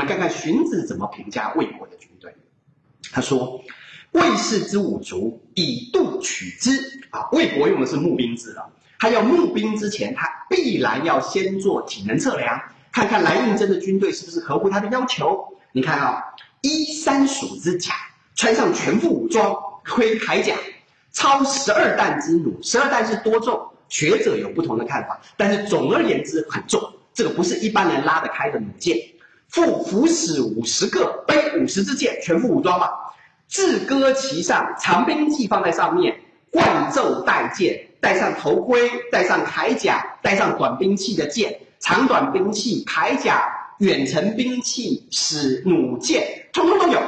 们看看荀子怎么评价魏国的军队。他说：“魏氏之五卒，以度取之。”啊，魏国用的是募兵制了。他要募兵之前，他必然要先做体能测量，看看来应征的军队是不是合乎他的要求。你看啊，衣三属之甲，穿上全副武装，盔铠甲，超十二弹之弩。十二弹是多重？学者有不同的看法，但是总而言之很重。这个不是一般人拉得开的弩箭。负斧矢五十个，背五十支箭，全副武装嘛。自戈其上，长兵器放在上面，冠胄带剑，戴上头盔，戴上铠甲，带上短兵器的剑，长短兵器、铠甲、远程兵器、使、弩箭，通通都有。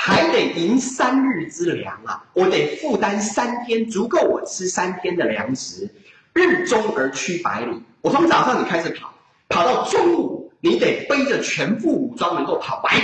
还得赢三日之粮啊！我得负担三天，足够我吃三天的粮食。日中而驱百里，我从早上你开始跑，跑到中午，你得背着全副武装，能够跑百里。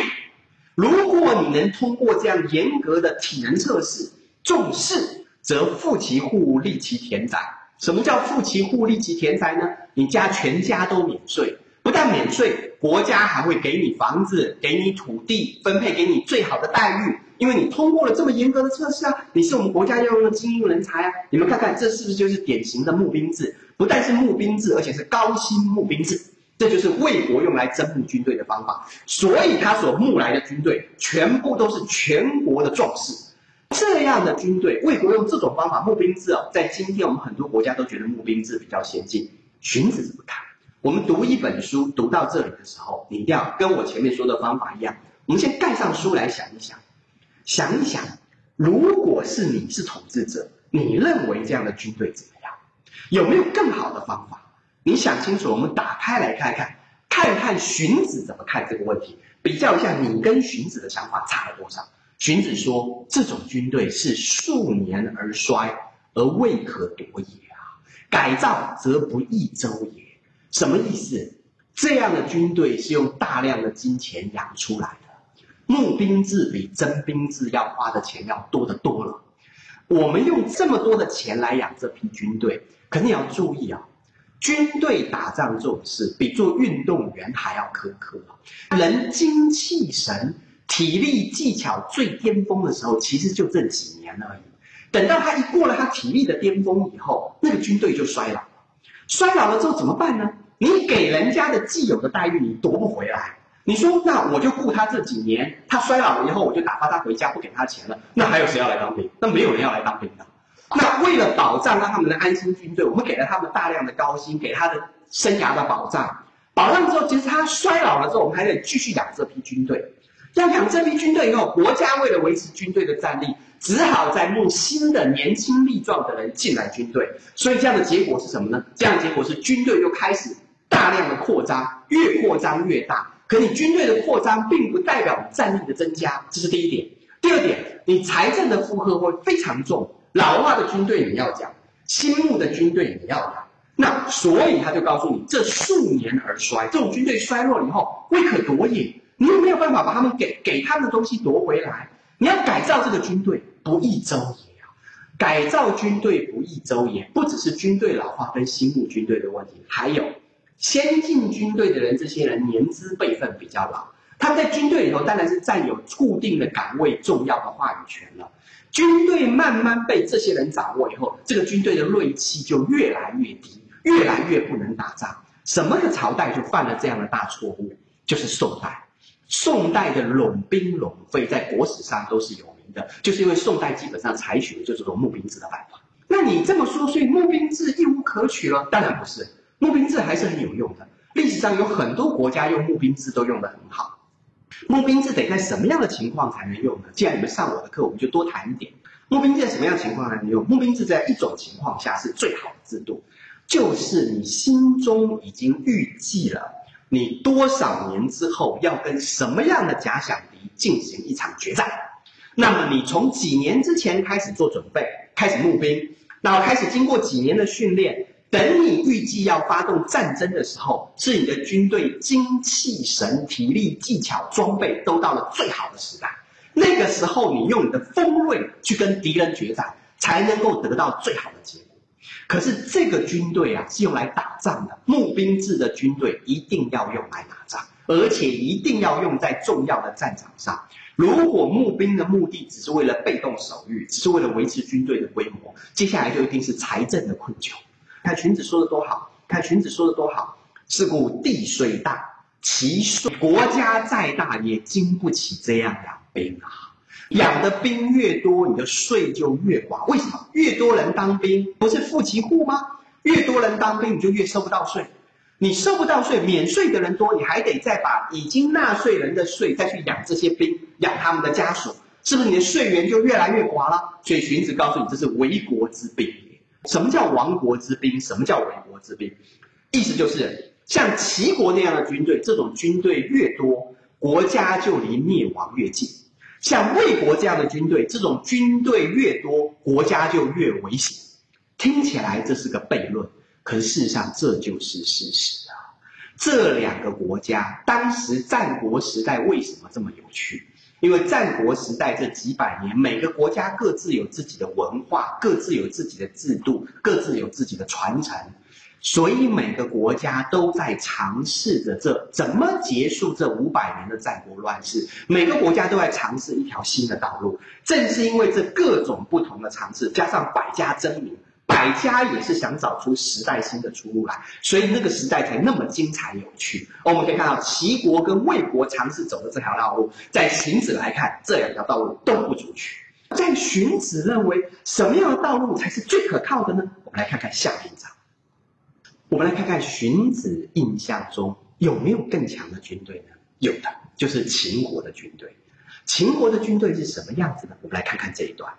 如果你能通过这样严格的体能测试，重视，则富其户，利其田宅。什么叫富其户，利其田宅呢？你家全家都免税。不但免税，国家还会给你房子，给你土地，分配给你最好的待遇，因为你通过了这么严格的测试啊！你是我们国家要用的精英人才啊！你们看看，这是不是就是典型的募兵制？不但是募兵制，而且是高薪募兵制，这就是魏国用来征募军队的方法。所以他所募来的军队，全部都是全国的壮士。这样的军队，魏国用这种方法募兵制哦，在今天我们很多国家都觉得募兵制比较先进。荀子怎么看？我们读一本书读到这里的时候，你一定要跟我前面说的方法一样。我们先盖上书来想一想，想一想，如果是你是统治者，你认为这样的军队怎么样？有没有更好的方法？你想清楚，我们打开来看看，看看荀子怎么看这个问题，比较一下你跟荀子的想法差了多少。荀子说，这种军队是数年而衰，而未可夺也啊！改造则不易周也。什么意思？这样的军队是用大量的金钱养出来的，募兵制比征兵制要花的钱要多得多了。我们用这么多的钱来养这批军队，可你要注意啊，军队打仗这种事比做运动员还要苛刻啊。人精气神、体力技巧最巅峰的时候，其实就这几年而已。等到他一过了他体力的巅峰以后，那个军队就衰老了。衰老了之后怎么办呢？你给人家的既有的待遇，你夺不回来。你说，那我就雇他这几年，他衰老了以后，我就打发他回家，不给他钱了。那还有谁要来当兵？那没有人要来当兵的。那为了保障让他们的安心军队，我们给了他们大量的高薪，给他的生涯的保障。保障之后，其实他衰老了之后，我们还得继续养这批军队。要养这批军队以后，国家为了维持军队的战力，只好再募新的年轻力壮的人进来军队。所以这样的结果是什么呢？这样的结果是军队又开始。大量的扩张，越扩张越大。可你军队的扩张并不代表战力的增加，这是第一点。第二点，你财政的负荷会非常重。老化的军队你要讲，新募的军队你要讲。那所以他就告诉你，这数年而衰，这种军队衰落了以后，未可夺也。你又没有办法把他们给给他们的东西夺回来。你要改造这个军队，不易周也啊！改造军队不易周也，不只是军队老化跟新募军队的问题，还有。先进军队的人，这些人年资辈分比较老，他们在军队里头当然是占有固定的岗位、重要的话语权了。军队慢慢被这些人掌握以后，这个军队的锐气就越来越低，越来越不能打仗。什么个朝代就犯了这样的大错误？就是宋代。宋代的拢兵拢费在国史上都是有名的，就是因为宋代基本上采取的就是这种募兵制的办法。那你这么说，所以募兵制一无可取了？当然不是。募兵制还是很有用的，历史上有很多国家用募兵制都用得很好。募兵制得在什么样的情况才能用呢？既然你们上我的课，我们就多谈一点。募兵制在什么样的情况才能用？募兵制在一种情况下是最好的制度，就是你心中已经预计了你多少年之后要跟什么样的假想敌进行一场决战，那么你从几年之前开始做准备，开始募兵，然后开始经过几年的训练。等你预计要发动战争的时候，是你的军队精气神、体力、技巧、装备都到了最好的时代。那个时候，你用你的锋锐去跟敌人决战，才能够得到最好的结果。可是这个军队啊，是用来打仗的，募兵制的军队一定要用来打仗。而且一定要用在重要的战场上。如果募兵的目的只是为了被动守御，只是为了维持军队的规模，接下来就一定是财政的困窘。看荀子说的多好，看荀子说的多好。是故地虽大，其税国家再大也经不起这样养兵啊。养的兵越多，你的税就越寡。为什么？越多人当兵，不是富其户吗？越多人当兵，你就越收不到税。你收不到税，免税的人多，你还得再把已经纳税人的税再去养这些兵，养他们的家属，是不是你的税源就越来越寡了？所以荀子告诉你，这是为国之兵。什么叫亡国之兵？什么叫为国之兵？意思就是像齐国那样的军队，这种军队越多，国家就离灭亡越近；像魏国这样的军队，这种军队越多，国家就越危险。听起来这是个悖论。可事实上，这就是事实啊！这两个国家当时战国时代为什么这么有趣？因为战国时代这几百年，每个国家各自有自己的文化，各自有自己的制度，各自有自己的传承，所以每个国家都在尝试着这怎么结束这五百年的战国乱世。每个国家都在尝试一条新的道路。正是因为这各种不同的尝试，加上百家争鸣。百家也是想找出时代新的出路来，所以那个时代才那么精彩有趣。我们可以看到齐国跟魏国尝试走的这条道路，在荀子来看，这两条道路都不足取。在荀子认为什么样的道路才是最可靠的呢？我们来看看下篇章。我们来看看荀子印象中有没有更强的军队呢？有的，就是秦国的军队。秦国的军队是什么样子呢？我们来看看这一段。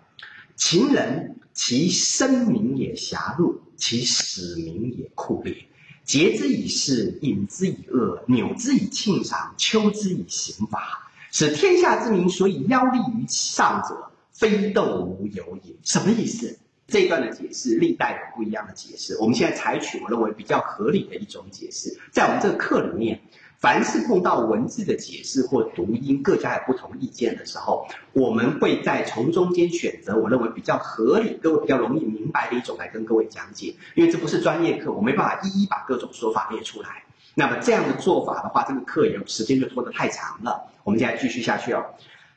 秦人，其生民也狭路，其死民也酷烈。节之以势，引之以恶，扭之以庆赏，秋之以刑罚，使天下之民所以妖立于上者，非斗无有也。什么意思？这一段的解释，历代有不一样的解释。我们现在采取我认为比较合理的一种解释，在我们这个课里面。凡是碰到文字的解释或读音，各家有不同意见的时候，我们会在从中间选择我认为比较合理、各位比较容易明白的一种来跟各位讲解。因为这不是专业课，我没办法一一把各种说法列出来。那么这样的做法的话，这个课也时间就拖得太长了。我们现在继续下去哦。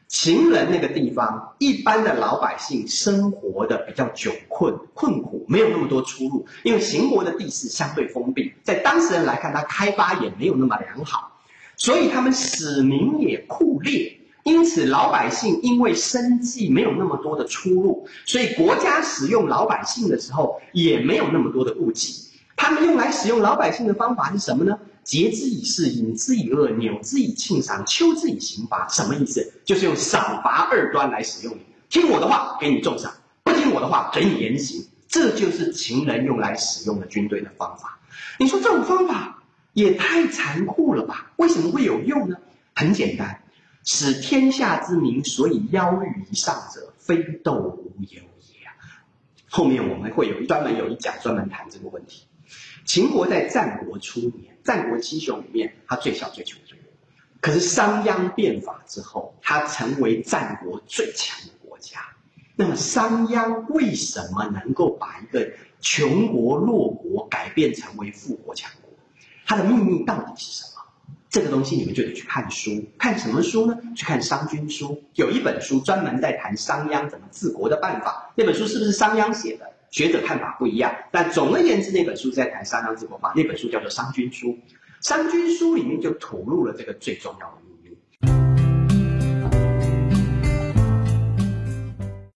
秦人那个地方，一般的老百姓生活的比较窘困、困苦，没有那么多出路。因为秦国的地势相对封闭，在当时人来看，它开发也没有那么良好，所以他们使民也酷烈。因此，老百姓因为生计没有那么多的出路，所以国家使用老百姓的时候也没有那么多的顾忌。他们用来使用老百姓的方法是什么呢？节之以事，引之以恶，扭之以庆赏，秋之以刑罚。什么意思？就是用赏罚二端来使用你。听我的话，给你重赏；不听我的话，给你严刑。这就是秦人用来使用的军队的方法。你说这种方法也太残酷了吧？为什么会有用呢？很简单，使天下之民所以邀遇以上者，非斗无有也。后面我们会有专门有一讲专门谈这个问题。秦国在战国初年，战国七雄里面，他最小最穷最弱。可是商鞅变法之后，他成为战国最强的国家。那么商鞅为什么能够把一个穷国弱国改变成为富国强国？他的秘密到底是什么？这个东西你们就得去看书，看什么书呢？去看《商君书》，有一本书专门在谈商鞅怎么治国的办法。那本书是不是商鞅写的？学者看法不一样，但总而言之，那本书在谈商鞅之国法。那本书叫做《商君书》，《商君书》里面就吐露了这个最重要的